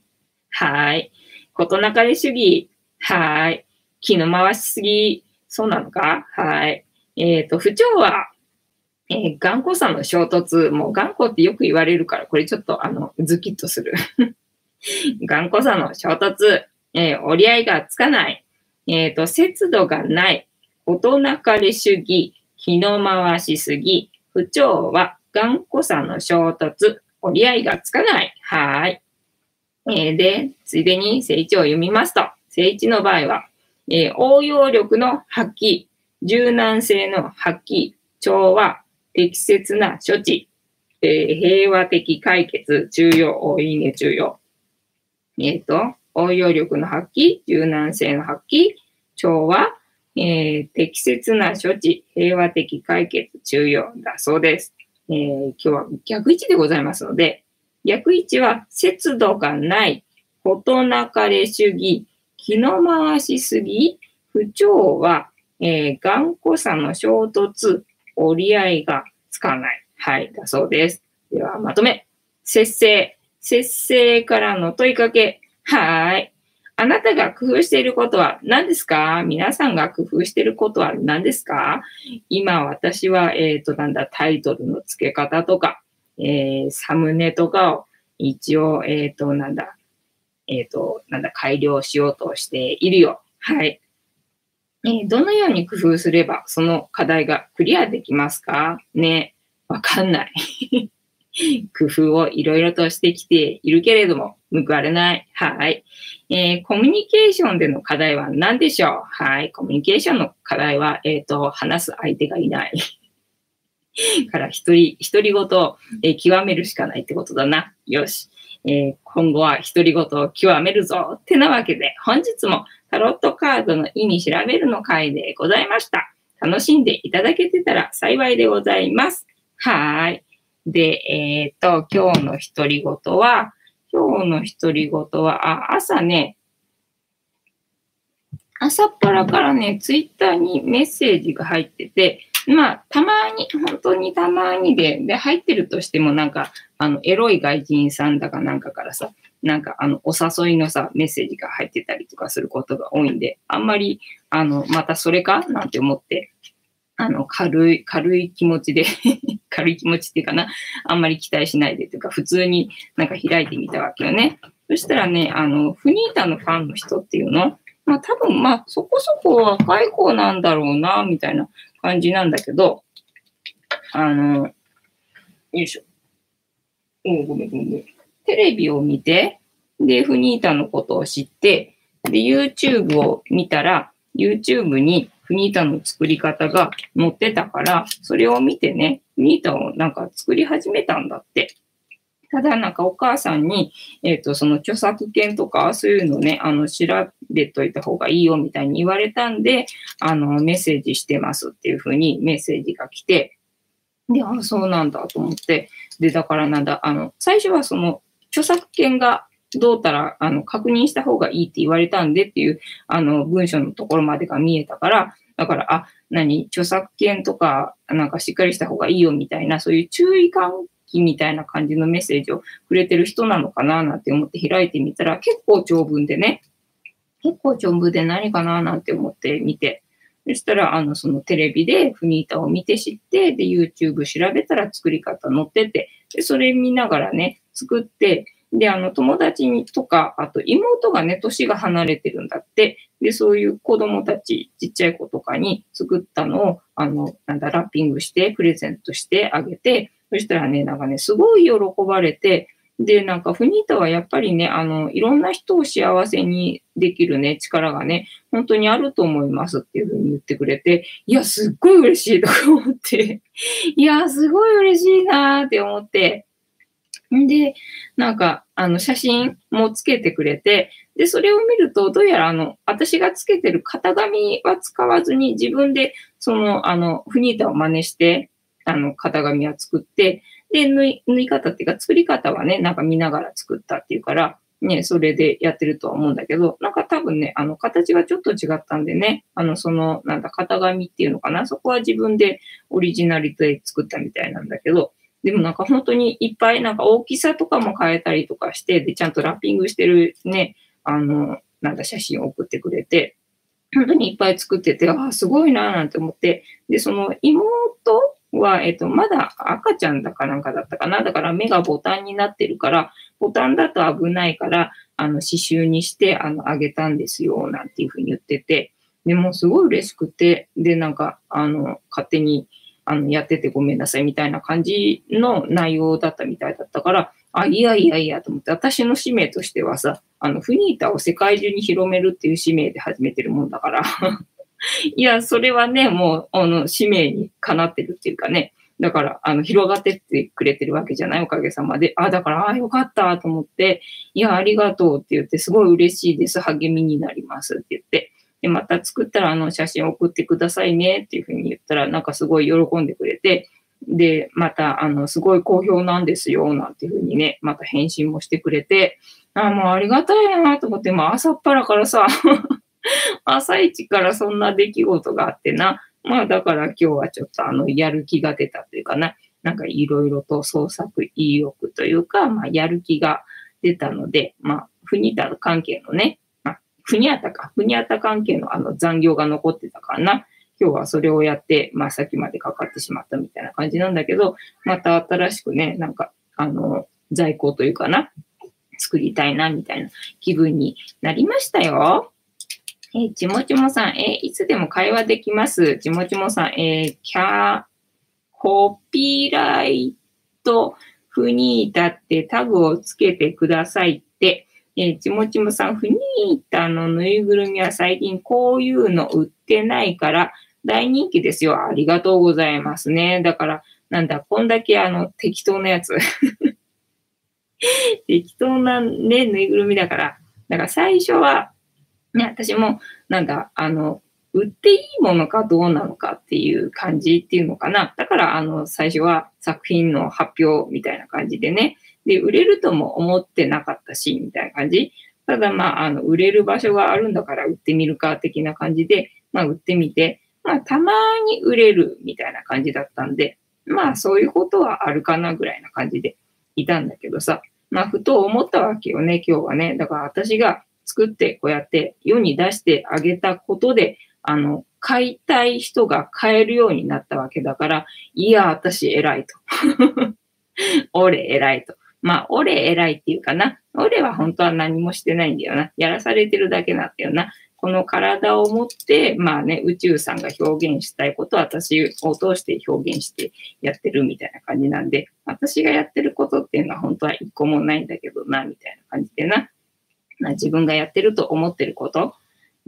はい。ことなかれ主義。はい。気の回しすぎ。そうなのか？はい。えっ、と、不調は、えー頑固さの衝突。もう頑固ってよく言われるから、これちょっとあの、ズキッとする。頑固さの衝突。え折り合いがつかない。えっ、と、節度がない。事なかれ主義。気の回しすぎ。不調は頑固さの衝突。折り合いがつかない。はい。えーで、ついでに聖一を読みますと、聖一の場合は、えー応用力の発揮、柔軟性の発揮、調和、適切な処置、えー平和的解決、重要、おいいね、重要。えっ、と、応用力の発揮、柔軟性の発揮、調和、えー適切な処置、平和的解決、重要だそうです。えー今日は逆位置でございますので、逆位置は節度がない、事なかれ主義、気の回しすぎ、不調は、えー頑固さの衝突、折り合いがつかない。はい、だそうです。では、まとめ。節制。節制からの問いかけ。はい。あなたが工夫していることは何ですか？皆さんが工夫していることは何ですか？今私は、えっ、と、なんだ、タイトルの付け方とか、えーサムネとかを一応、えっ、と、なんだ、えっ、と、なんだ、改良しようとしているよ。はい。えどのように工夫すればその課題がクリアできますか？ね、わかんない。工夫をいろいろとしてきているけれども、報われない。はい。えーコミュニケーションでの課題は何でしょう？はい。コミュニケーションの課題は、えっ、と、話す相手がいない。から、一人、独り言を、えー極めるしかないってことだな。よし。えー今後は独り言を極めるぞ。ってなわけで、本日もタロットカードの意味調べるの回でございました。楽しんでいただけてたら幸いでございます。はい。で、えっ、と、今日の独り言は、今日の独り言は、あ、朝ね、朝っぱらからね、ツイッターにメッセージが入ってて、まあ、たまに、本当にたまにで、で、入ってるとしてもなんか、あの、エロい外人さんだかなんかからさ、なんかあの、お誘いのさ、メッセージが入ってたりとかすることが多いんで、あんまり、あの、またそれか？なんて思って、あの、軽い、軽い気持ちで 軽い気持ちっていうかな、あんまり期待しないでというか、普通になんか開いてみたわけよね。そしたらね、あの、フニータのファンの人っていうの、まあ多分まあそこそこ若い子なんだろうな、みたいな感じなんだけど、あの、よいしょ。おごめんごめん。テレビを見て、で、フニータのことを知って、で、YouTube を見たら、YouTube にフニータの作り方が載ってたから、それを見てね、フニータをなんか作り始めたんだって。ただなんかお母さんに、えっ、ー、と、その著作権とかそういうのね、あの、調べといた方がいいよみたいに言われたんで、あの、メッセージしてますっていうふうにメッセージが来て、で、あ、そうなんだと思って、で、だからなんだ、あの、最初はその、著作権がどうたら、あの、確認した方がいいって言われたんでっていう、あの、文章のところまでが見えたから、だから、あ、何、著作権とか、なんかしっかりした方がいいよみたいな、そういう注意喚起みたいな感じのメッセージをくれてる人なのかななんて思って開いてみたら、結構長文でね、結構長文で何かななんて思って見て、そしたら、あの、そのテレビでフニータを見て知って、で、YouTube 調べたら作り方載ってて、で、それ見ながらね、作って、で、あの、友達にとか、あと妹がね、年が離れてるんだって。で、そういう子供たち、ちっちゃい子とかに作ったのを、あの、なんだ、ラッピングして、プレゼントしてあげて、そしたらね、なんかね、すごい喜ばれて、で、なんか、フニータはやっぱりね、あの、いろんな人を幸せにできるね、力がね、本当にあると思いますっていうふうに言ってくれて、いや、すっごい嬉しいとか思って、いや、すごい嬉しいなーって思って、んで、なんか、あの、写真もつけてくれて、で、それを見ると、どうやら、あの、私がつけてる型紙は使わずに、自分で、その、あの、フニータを真似して、あの、型紙は作って、で、縫い、縫い方っていうか、作り方はね、なんか見ながら作ったっていうから、ね、それでやってるとは思うんだけど、なんか多分ね、あの、形がちょっと違ったんでね、あの、その、なんだ、型紙っていうのかな、そこは自分でオリジナリティ作ったみたいなんだけど、でもなんか本当にいっぱいなんか大きさとかも変えたりとかして、で、ちゃんとラッピングしてるね、あの、なんだ、写真を送ってくれて、本当にいっぱい作ってて、ああ、すごいなーなんて思って、で、その妹は、えっと、まだ赤ちゃんだかなんかだったかな。だから目がボタンになってるから、ボタンだと危ないから、あの、刺繍にして、あの、あげたんですよ、なんていうふうに言ってて、でもすごい嬉しくて、で、なんか、あの、勝手に、あの、やっててごめんなさいみたいな感じの内容だったみたいだったから、あ、いやいやいやと思って、私の使命としてはさ、あの、フニータを世界中に広めるっていう使命で始めてるもんだから いや、それはね、もう、あの、使命にかなってるっていうかね、だから、あの、広がってってくれてるわけじゃない、おかげさまで。あ、だから、あ、よかったと思って、いや、ありがとうって言って、すごい嬉しいです。励みになりますって言って。で、また作ったらあの写真送ってくださいねっていうふうに言ったら、なんかすごい喜んでくれて、で、また、あの、すごい好評なんですよ、なんていうふうにね、また返信もしてくれて、あ、もうありがたいなと思って、まあ朝っぱらからさ 朝一からそんな出来事があってな、まあだから今日はちょっとあの、やる気が出たというかな、なんかいろいろと創作意欲というか、まあやる気が出たので、まあ、フニタ関係のね、ふにゃたか、ふにゃた関係のあの残業が残ってたからな。今日はそれをやって、まあ先までかかってしまったみたいな感じなんだけど、また新しくね、なんか、あの、在庫というかな、作りたいな、みたいな気分になりましたよ。えー、ちもちもさん、えー、いつでも会話できます。ちもちもさん、えー、キャ、コピーライトフニータってタグをつけてくださいって、えー、ちもちもさん、フニータのぬいぐるみは最近こういうの売ってないから大人気ですよ。ありがとうございますね。だから、なんだ、こんだけあの適当なやつ 適当なね、ぬいぐるみだから、だから最初は、ね、私も、なんだ、あの、売っていいものかどうなのかっていう感じっていうのかな。だから、あの、最初は作品の発表みたいな感じでね、で、売れるとも思ってなかったし、みたいな感じ。ただ、まあ、あの、売れる場所があるんだから売ってみるか、的な感じで、まあ、売ってみて、まあ、たまに売れるみたいな感じだったんで、まあ、そういうことはあるかなぐらいな感じでいたんだけどさ、まあ、ふと思ったわけよね、今日はね。だから私が作ってこうやって世に出してあげたことで、あの、買いたい人が買えるようになったわけだから、いや、私偉いと。俺偉いと。まあ、俺偉いっていうかな。俺は本当は何もしてないんだよな。やらされてるだけなんだよな。この体を持って、まあね、宇宙さんが表現したいことを私を通して表現してやってるみたいな感じなんで、私がやってることっていうのは本当は一個もないんだけどな、みたいな感じでな。まあ、自分がやってると思ってること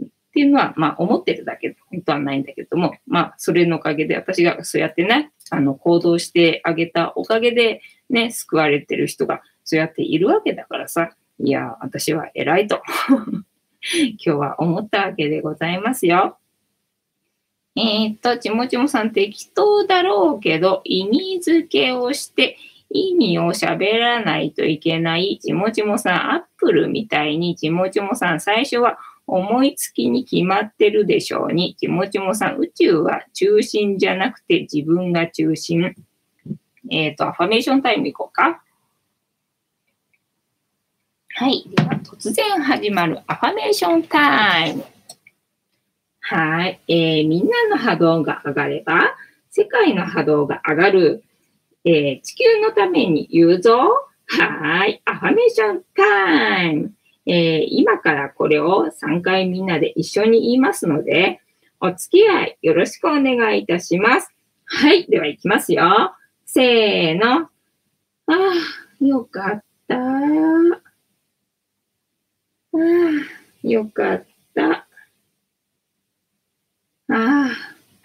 っていうのは、まあ思ってるだけ本当はないんだけども、まあそれのおかげで私がそうやってね、あの行動してあげたおかげでね、救われてる人がそうやっているわけだからさ、いや、私は偉いと 今日は思ったわけでございますよ。えー、っと、ちもちもさん適当だろうけど、意味付けをして意味を喋らないといけないちもちもさん、アップルみたいにちもちもさん、最初は思いつきに決まってるでしょうに、ちもちもさん、宇宙は中心じゃなくて自分が中心。えっ、ー、と、アファメーションタイムいこうか。はい。では、突然始まるアファメーションタイム。はい。えー、みんなの波動が上がれば、世界の波動が上がる。えー、地球のために言うぞ。はい。アファメーションタイム。えー、今からこれを3回みんなで一緒に言いますので、お付き合いよろしくお願いいたします。はい。では行きますよ。せーの。ああ、よかった。ああ、よかった。ああ、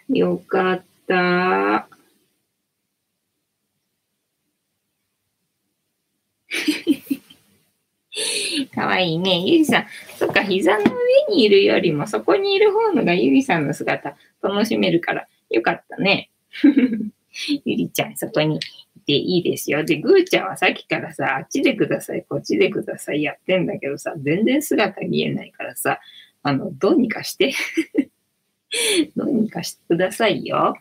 よかった。かわいいね。ゆりさん。そっか、膝の上にいるよりも、そこにいる方のがゆりさんの姿楽しめるから、よかったね。ゆりちゃん、そこにいていいですよ。で、ぐーちゃんはさっきからさ、あっちでください、こっちでくださいやってんだけどさ、全然姿見えないからさ、あの、どうにかして どうにかしてくださいよ。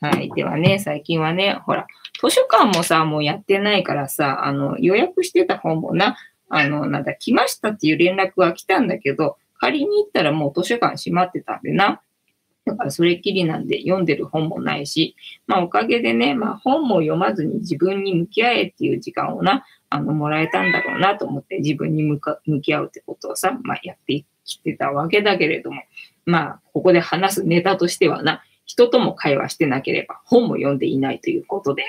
はい。ではね、最近はね、ほら、図書館もさ、もうやってないからさ、あの、予約してた本もな、あの、なんだ、来ましたっていう連絡は来たんだけど、仮に行ったらもう図書館閉まってたんでな。だからそれっきりなんで読んでる本もないし、まあおかげでね、まあ本も読まずに自分に向き合えっていう時間をな、あの、もらえたんだろうなと思って自分に向か向き合うってことをさ、まあやってきてたわけだけれども、まあここで話すネタとしてはな、人とも会話してなければ本も読んでいないということで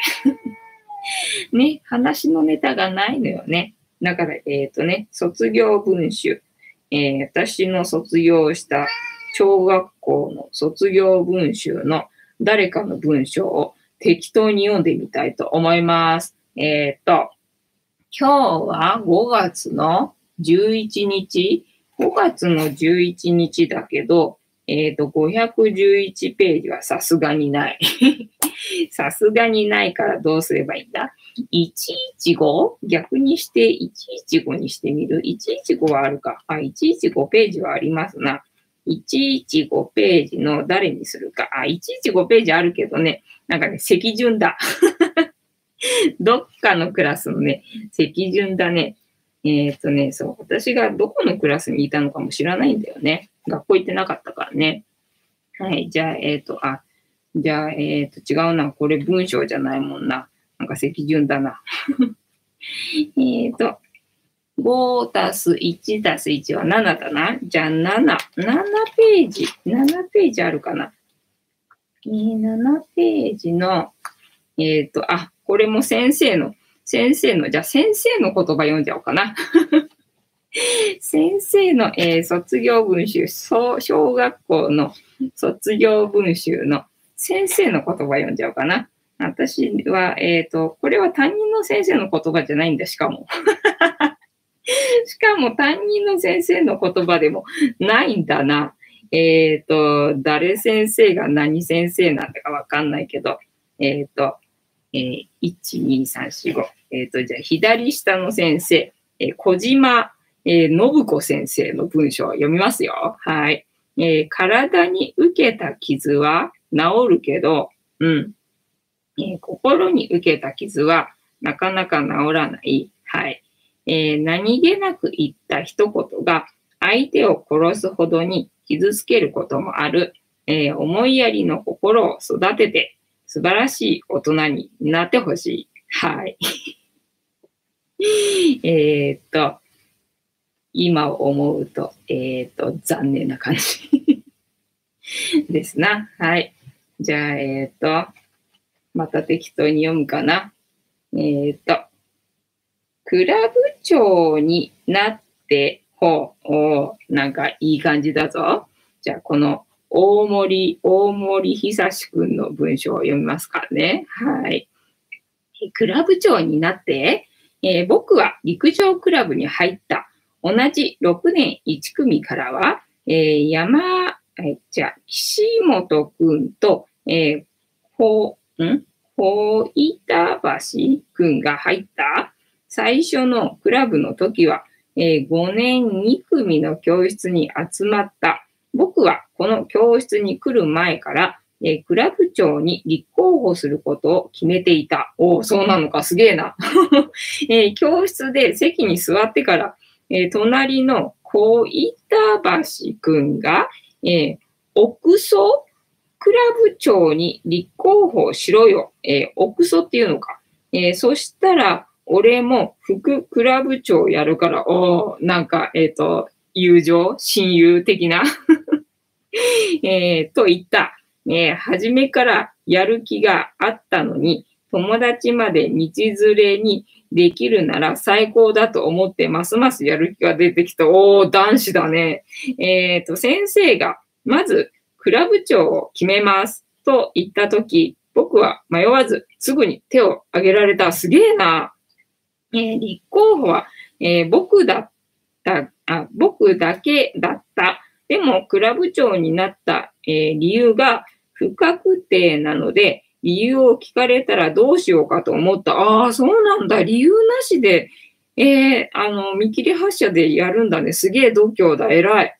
ね、話のネタがないのよね。だから、えっ、ー、とね、卒業文集。えー、私の卒業した小学校の卒業文集の誰かの文章を適当に読んでみたいと思います。えっ、と、今日は5月の11日 ?5 月の11日だけど、えっ、ー、と、511ページはさすがにない。さすがにないからどうすればいいんだ ?115? 逆にして115にしてみる ?115 はあるか。あ、115ページはありますな。115ページの誰にするか。あ、115ページあるけどね、なんかね、席順だ。どっかのクラスのね、席順だね。えっ、ー、とね、そう、私がどこのクラスにいたのかも知らないんだよね。学校行ってなかったからね。はい、じゃあ、えっ、ー、と、あ、じゃあ、えっ、ー、と、違うな。これ文章じゃないもんな。なんか席順だな。えっと、5たす1たす1は7だな。じゃあ7。7ページ。7ページあるかな。7ページの、えっ、ー、と、あ、これも先生の、先生の、じゃあ先生の言葉読んじゃおうかな。先生の、えー、卒業文集小、小学校の卒業文集の先生の言葉読んじゃおうかな。私は、えっ、ー、と、これは担任の先生の言葉じゃないんだ、しかも。しかも担任の先生の言葉でもないんだな。えっ、ー、と、誰先生が何先生なんだかわかんないけど、えっ、ー、と、えー、1、2、3、4、5。えっ、ー、と、じゃあ、左下の先生、えー、小島、えー、信子先生の文章を読みますよ。はい。えー、体に受けた傷は治るけど、うん。えー、心に受けた傷はなかなか治らない。はい。えー何気なく言った一言が相手を殺すほどに傷つけることもある、えー思いやりの心を育てて素晴らしい大人になってほしい。はい。えっと、今思うと、えーっと、残念な感じ ですな。はい。じゃあ、えーっと、また適当に読むかな。えっと、クラブ長になって、ほう、おなんかいい感じだぞ。じゃあ、この大森、大森久志くんの文章を読みますかね。はい。クラブ長になって、えー僕は陸上クラブに入った。同じ6年1組からは、えー山、えじゃあ、岸本くんと、えー、ほう、ん？ほいた橋くんが入った。最初のクラブの時は、えー5年2組の教室に集まった。僕はこの教室に来る前から、えークラブ長に立候補することを決めていた。おお、そうなのか、すげえな。えー教室で席に座ってから、えー隣の小板橋くんが、えー、奥そクラブ長に立候補しろよ。えー、奥そっていうのか。えーそしたら、俺も副クラブ長やるから、おなんか、えっ、と、友情親友的な えーと言った。え初めからやる気があったのに、友達まで道連れにできるなら最高だと思って、ますますやる気が出てきた。おー、男子だね。えっ、と、先生が、まず、クラブ長を決めます。と言ったとき、僕は迷わず、すぐに手を挙げられた。すげえな。えー立候補は、えー僕だったあ、僕だけだった。でも、クラブ長になった、えー理由が不確定なので、理由を聞かれたらどうしようかと思った。ああ、そうなんだ。理由なしで、えーあの、見切り発車でやるんだね。すげえ度胸だ。偉い。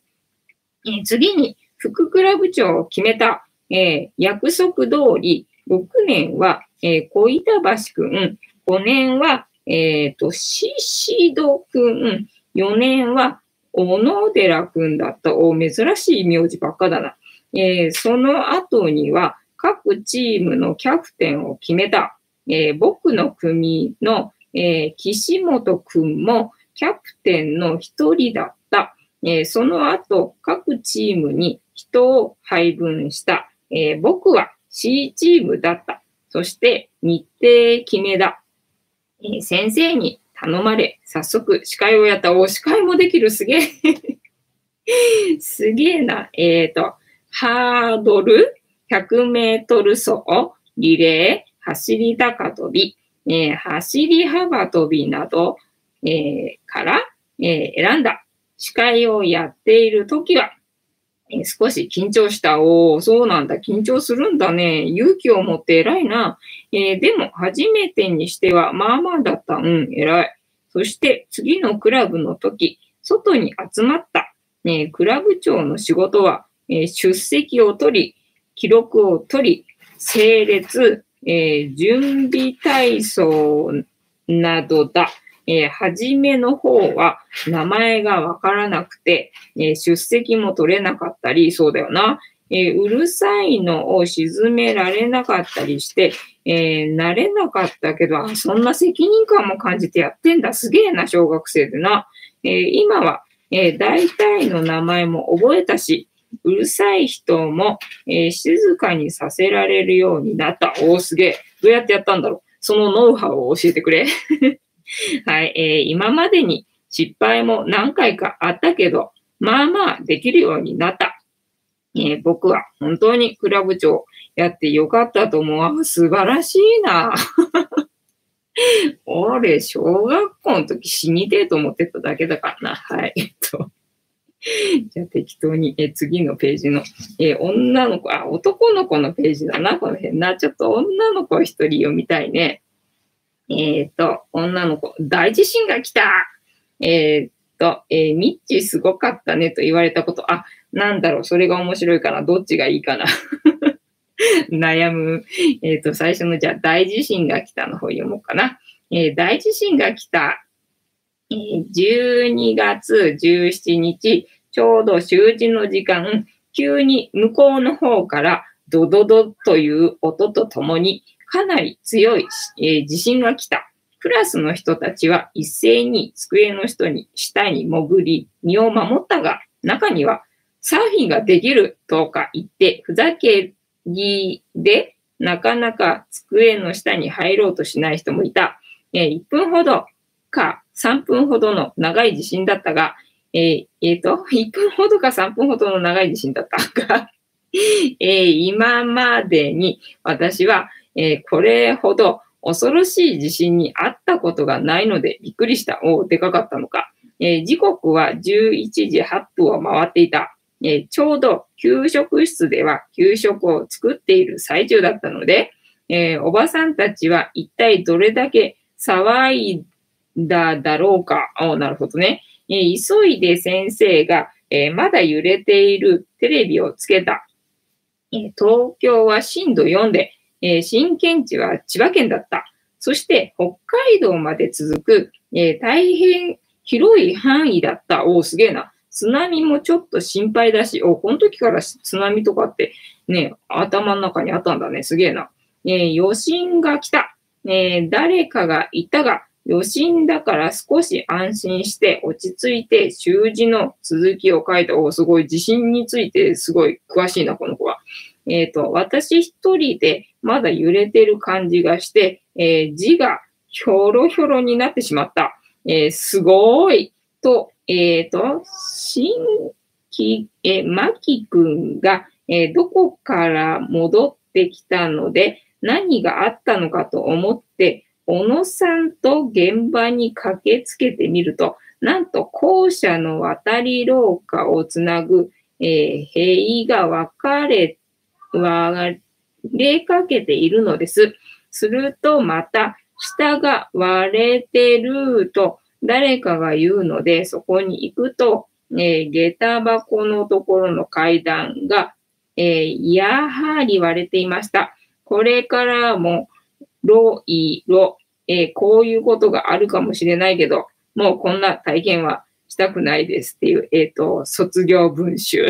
えー次に、副クラブ長を決めた。えー約束通り、6年は、えー小板橋くん、5年は、えっ、と、ししどくん、4年は、小野寺くんだった。お、珍しい名字ばっかだな。えーその後には、各チームのキャプテンを決めた。えー僕の組の、えー岸本くんもキャプテンの一人だった。えーその後、各チームに人を配分した。えー僕は C チームだった。そして日程決めだ。え先生に頼まれ、早速司会をやった。お、司会もできる。すげえ。すげえな。えっ、と、ハードル、100メートル走、リレー、走り高跳び、えー走り幅跳びなど、えーから、え選んだ。司会をやっているときは、少し緊張した。おお、そうなんだ。緊張するんだね。勇気を持って偉いな。えーでも、初めてにしては、まあまあだった。うん、偉い。そして、次のクラブの時、外に集まった。えークラブ長の仕事は、えー出席を取り、記録を取り、整列、えー準備体操などだ。えー初めの方は名前がわからなくて、えー出席も取れなかったり、そうだよな。えーうるさいのを沈められなかったりして、えー慣れなかったけど、あそんな責任感も感じてやってんだ。すげえな、小学生でな。えー今は、え大体の名前も覚えたし、うるさい人も、え静かにさせられるようになった。おー、すげえ。どうやってやったんだろう。そのノウハウを教えてくれ。はい、えー今までに失敗も何回かあったけど、まあまあできるようになった。えー僕は本当にクラブ長やってよかったと思う。素晴らしいな。俺、小学校の時死にてえと思ってただけだからな。はい。えっと。じゃあ適当に、え次のページの、え女の子、あ、男の子のページだな、この辺な。ちょっと女の子一人読みたいね。えっ、と、女の子、大地震が来たえっ、と、えーミッチーすごかったねと言われたこと、あ、なんだろう、それが面白いかな、どっちがいいかな。悩む。えっ、と、最初の、じゃあ、大地震が来たの方読もうかな。えー大地震が来た。えー12月17日、ちょうど習字の時間、急に向こうの方からドドドという音とともにかなり強い、えー地震が来た。クラスの人たちは一斉に机の人に下に潜り身を守ったが、中にはサーフィンができるとか言ってふざけぎでなかなか机の下に入ろうとしない人もいた。えー1分ほどか3分ほどの長い地震だったが、えーえーと、1分ほどか3分ほどの長い地震だったが、えー今までに私は、えーこれほど恐ろしい地震にあったことがないのでびっくりした。おお、でかかったのか。えー時刻は11時8分を回っていた。えーちょうど給食室では給食を作っている最中だったので、えーおばさんたちは一体どれだけ騒いだだろうか。おおなるほどね。えー急いで先生が、えまだ揺れているテレビをつけた。え東京は震度4で、えー震源地は千葉県だった。そして北海道まで続く、えー大変広い範囲だった。おお、すげえな。津波もちょっと心配だし、おこの時から津波とかってね、頭の中にあったんだね。すげえな。えー余震が来た。えー誰かがいたが、余震だから少し安心して落ち着いて習字の続きを書いた。おすごい。地震についてすごい詳しいな、この子は。えっ、と、私一人でまだ揺れてる感じがして、えー字がひょろひょろになってしまった。えーすごい。と、えっ、と、新規、えー、マキ君が、えーどこから戻ってきたので、何があったのかと思って、小野さんと現場に駆けつけてみると、なんと校舎の渡り廊下をつなぐ、えー塀が分かれて、割れかけているのです。するとまた、下が割れてると誰かが言うので、そこに行くと、えー下駄箱のところの階段が、えーやはり割れていました。これからも、ろいろ、えーこういうことがあるかもしれないけど、もうこんな体験はしたくないですっていう、えっ、と、卒業文集。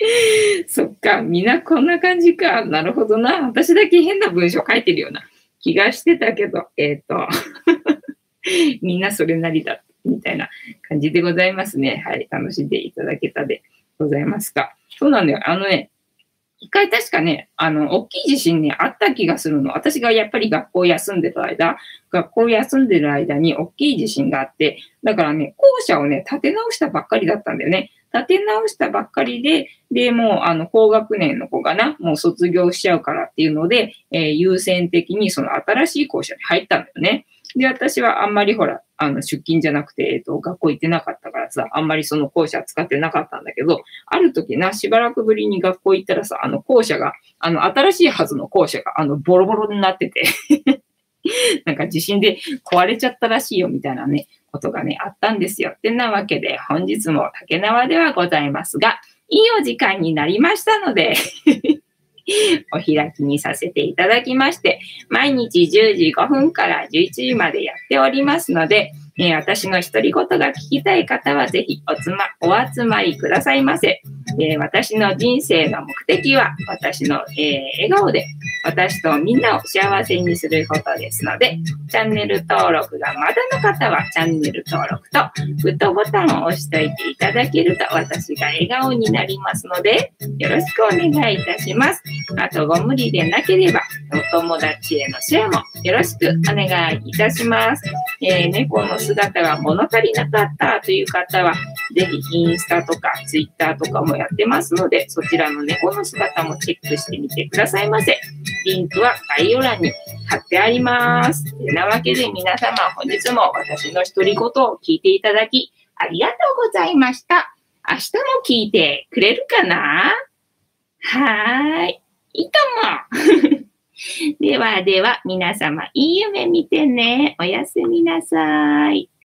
そっか、みんなこんな感じか。なるほどな。私だけ変な文章書いてるような気がしてたけど、えっ、と、みんなそれなりだ、みたいな感じでございますね。はい。楽しんでいただけたでございますか。そうなんだよ。あのね、一回確かね、あの、大きい地震ね、あった気がするの。私がやっぱり学校休んでる間、学校休んでる間に大きい地震があって、だからね、校舎をね、建て直したばっかりだったんだよね。建て直したばっかりで、で、もう、あの、高学年の子がな、もう卒業しちゃうからっていうので、えー優先的にその新しい校舎に入ったんだよね。で、私はあんまりほら、あの、出勤じゃなくて、えっ、と、学校行ってなかったからさ、あんまりその校舎使ってなかったんだけど、ある時な、しばらくぶりに学校行ったらさ、あの校舎が、あの、新しいはずの校舎が、あの、ボロボロになってて、なんか地震で壊れちゃったらしいよ、みたいなね、ことがね、あったんですよ。ってなわけで、本日も竹縄ではございますが、いいお時間になりましたので、お開きにさせていただきまして、毎日10時5分から11時までやっておりますので、えー私の独り言が聞きたい方はぜひおつ、ま、お集まりくださいませ。えー私の人生の目的は私の、えー笑顔で私とみんなを幸せにすることですので、チャンネル登録がまだの方はチャンネル登録とグッドボタンを押しておいていただけると私が笑顔になりますので、よろしくお願いいたします。あとご無理でなければお友達へのシェアもよろしくお願いいたします。えー猫の姿が物足りなかったという方は、ぜひインスタとかツイッターとかもやってますので、そちらの猫の姿もチェックしてみてくださいませ。リンクは概要欄に貼ってあります。てなわけで皆様本日も私の独り言を聞いていただきありがとうございました。明日も聞いてくれるかな？はーい。いいとも。ではでは皆様いい夢見てね。おやすみなさい。